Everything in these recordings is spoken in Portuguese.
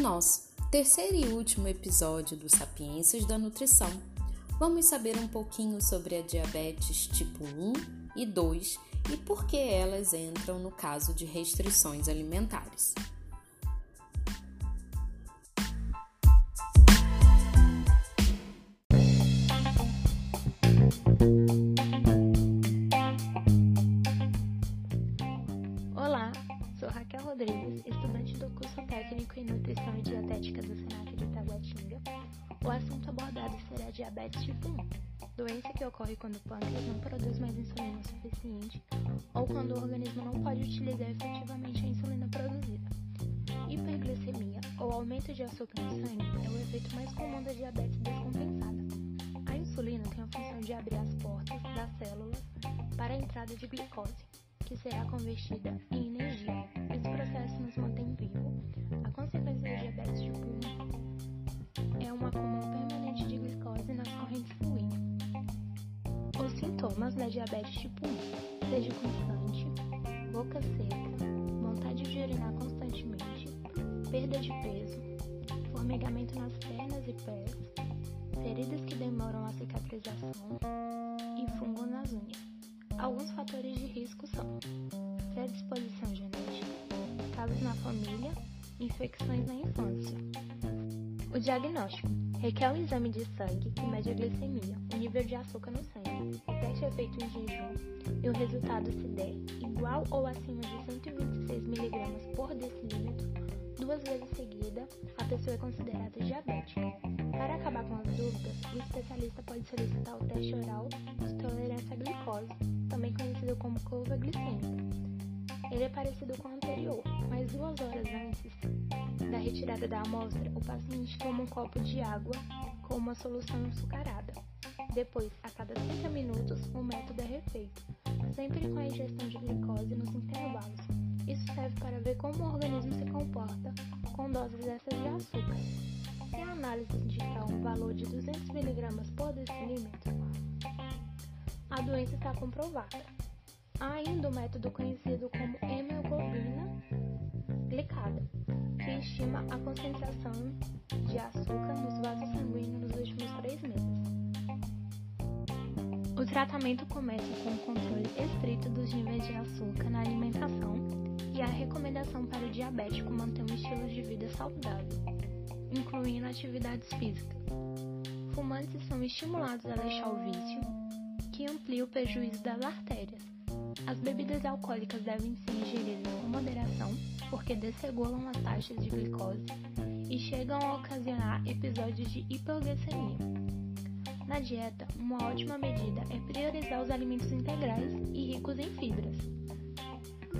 nosso terceiro e último episódio do Sapiências da Nutrição, vamos saber um pouquinho sobre a diabetes tipo 1 e 2 e por que elas entram no caso de restrições alimentares. Olá, sou Raquel Rodrigues, estudante do curso técnico em Nutrição e Dietética do Senac de Taguatinga. O assunto abordado será diabetes tipo 1, doença que ocorre quando o pâncreas não produz mais insulina suficiente ou quando o organismo não pode utilizar efetivamente a insulina produzida. Hiperglicemia, ou aumento de açúcar no sangue, é o efeito mais comum da diabetes descompensada. A insulina tem a função de abrir as portas das células para a entrada de glicose que será convertida em energia. Sintomas da diabetes tipo 1 sejam constante, boca seca, vontade de urinar constantemente, perda de peso, formigamento nas pernas e pés, feridas que demoram a cicatrização e fungo nas unhas. Alguns fatores de risco são predisposição genética, casos na família, infecções na infância. O diagnóstico requer um exame de sangue que mede a glicemia, o nível de açúcar no sangue. O teste é feito em jejum e o resultado se der igual ou acima de 126 mg por decilítro, duas vezes seguida, a pessoa é considerada diabética. Para acabar com as dúvidas, o especialista pode solicitar o teste oral de tolerância à glicose, também conhecido como curva glicêmica. Ele é parecido com o anterior, mas duas horas antes da retirada da amostra, o paciente toma um copo de água com uma solução açucarada. Depois, a cada 30 minutos, o método é refeito, sempre com a ingestão de glicose nos intervalos. Isso serve para ver como o organismo se comporta com doses dessas de açúcar. Se a análise indicar um valor de 200 mg por decilímetro, a doença está comprovada. Há ainda o método conhecido como hemoglobina glicada, estima a concentração de açúcar nos vasos sanguíneos nos últimos três meses. O tratamento começa com o controle estrito dos níveis de açúcar na alimentação e a recomendação para o diabético manter um estilo de vida saudável, incluindo atividades físicas. Fumantes são estimulados a deixar o vício, que amplia o prejuízo das artérias. As bebidas alcoólicas devem ser ingeridas com moderação, porque desregulam as taxas de glicose e chegam a ocasionar episódios de hipoglicemia. Na dieta, uma ótima medida é priorizar os alimentos integrais e ricos em fibras,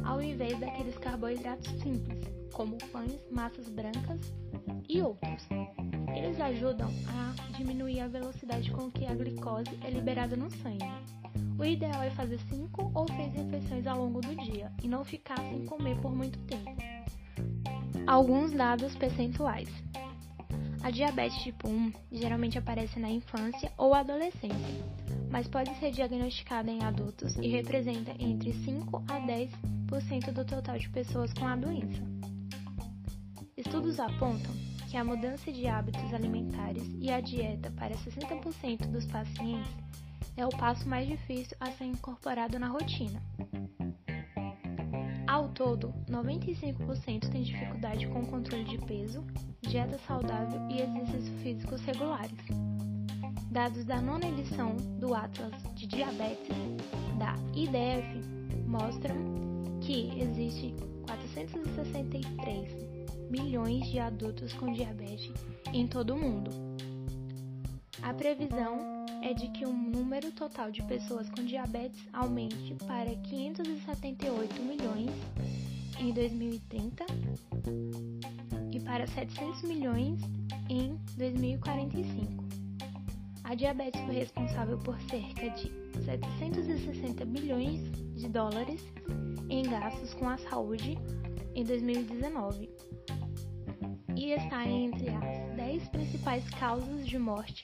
ao invés daqueles carboidratos simples, como pães, massas brancas e outros. Eles ajudam a diminuir a velocidade com que a glicose é liberada no sangue. O ideal é fazer 5 ou 6 refeições ao longo do dia e não ficar sem comer por muito tempo. Alguns dados percentuais. A diabetes tipo 1 geralmente aparece na infância ou adolescência, mas pode ser diagnosticada em adultos e representa entre 5 a 10% do total de pessoas com a doença. Estudos apontam que a mudança de hábitos alimentares e a dieta para 60% dos pacientes é o passo mais difícil a ser incorporado na rotina. Ao todo, 95% tem dificuldade com o controle de peso, dieta saudável e exercícios físicos regulares. Dados da nona edição do Atlas de Diabetes da IDF mostram que existe 463 milhões de adultos com diabetes em todo o mundo. A previsão é de que o número total de pessoas com diabetes aumente para 578 milhões em 2030 e para 700 milhões em 2045. A diabetes foi responsável por cerca de 760 bilhões de dólares em gastos com a saúde em 2019 e está entre as 10 principais causas de morte,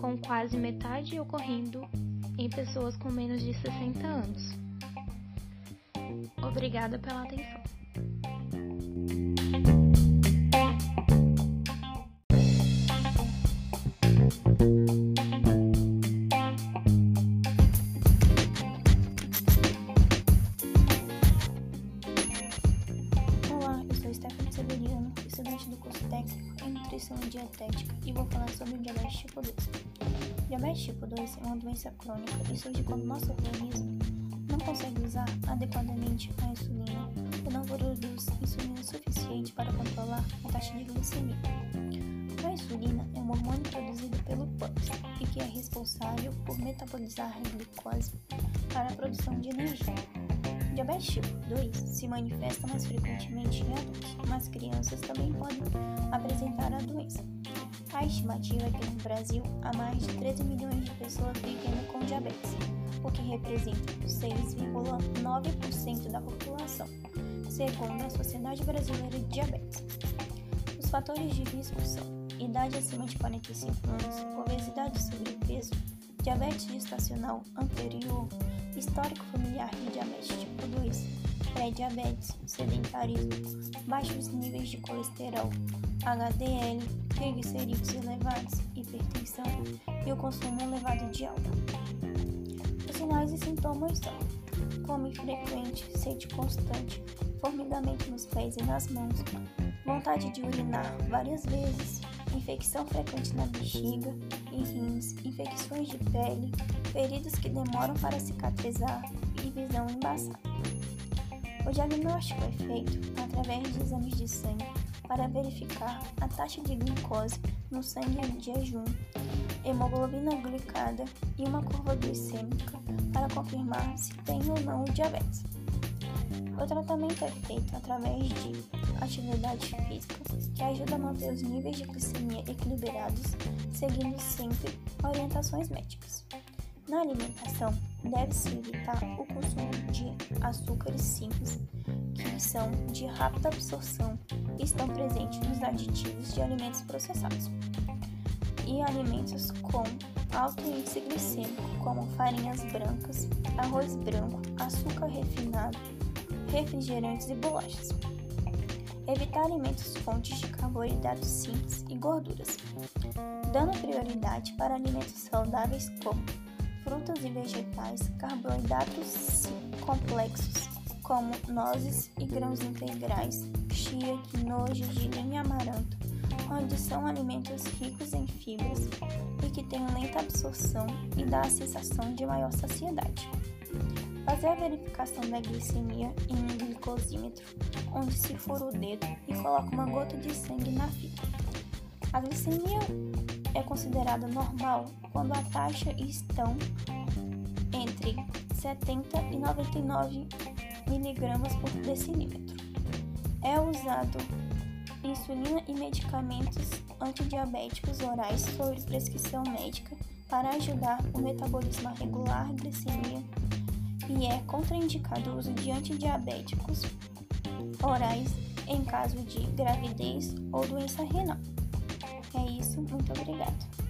com quase metade ocorrendo em pessoas com menos de 60 anos. Obrigada pela atenção. E vou falar sobre o diabetes tipo 2. Diabetes tipo 2 é uma doença crônica e surge quando nosso organismo não consegue usar adequadamente a insulina ou não produz insulina suficiente para controlar a taxa de glicemia. A insulina é um hormônio produzido pelo pâncreas e que é responsável por metabolizar a glicose para a produção de energia. Diabetes tipo 2 se manifesta mais frequentemente em adultos, mas crianças também podem apresentar a doença. A estimativa é que no Brasil há mais de 13 milhões de pessoas vivendo com diabetes, o que representa 6,9% da população, segundo a Sociedade Brasileira de Diabetes. Os fatores de risco são idade acima de 45 anos, obesidade e sobrepeso, diabetes gestacional anterior, histórico familiar de diabetes tipo 2, pré-diabetes, sedentarismo, baixos níveis de colesterol, HDL, triglicerídeos elevados, hipertensão e o consumo elevado de álcool. Os sinais e sintomas são fome frequente, sede constante, formigamento nos pés e nas mãos, vontade de urinar várias vezes, infecção frequente na bexiga e rins, infecções de pele, feridas que demoram para cicatrizar e visão embaçada. O diagnóstico é feito através de exames de sangue para verificar a taxa de glicose no sangue em jejum, hemoglobina glicada e uma curva glicêmica para confirmar se tem ou não o diabetes. O tratamento é feito através de atividade física, que ajuda a manter os níveis de glicemia equilibrados, seguindo sempre orientações médicas. Na alimentação, deve-se evitar o consumo de açúcares simples, que são de rápida absorção e estão presentes nos aditivos de alimentos processados, e alimentos com alto índice glicêmico, como farinhas brancas, arroz branco, açúcar refinado, refrigerantes e bolachas. Evitar alimentos fontes de carboidratos simples e gorduras, dando prioridade para alimentos saudáveis como frutas e vegetais, carboidratos complexos como nozes e grãos integrais, chia, quinoa, gergelim e amaranto, onde são alimentos ricos em fibras e que têm lenta absorção e dá a sensação de maior saciedade. Fazer a verificação da glicemia em um glicosímetro, onde se fura o dedo e coloca uma gota de sangue na fita. A glicemia é considerada normal quando a taxa estão entre 70 e 99 mg por decilímetro. É usado insulina e medicamentos antidiabéticos orais sob prescrição médica para ajudar o metabolismo a regular a glicemia e é contraindicado o uso de antidiabéticos orais em caso de gravidez ou doença renal. É isso, muito obrigada.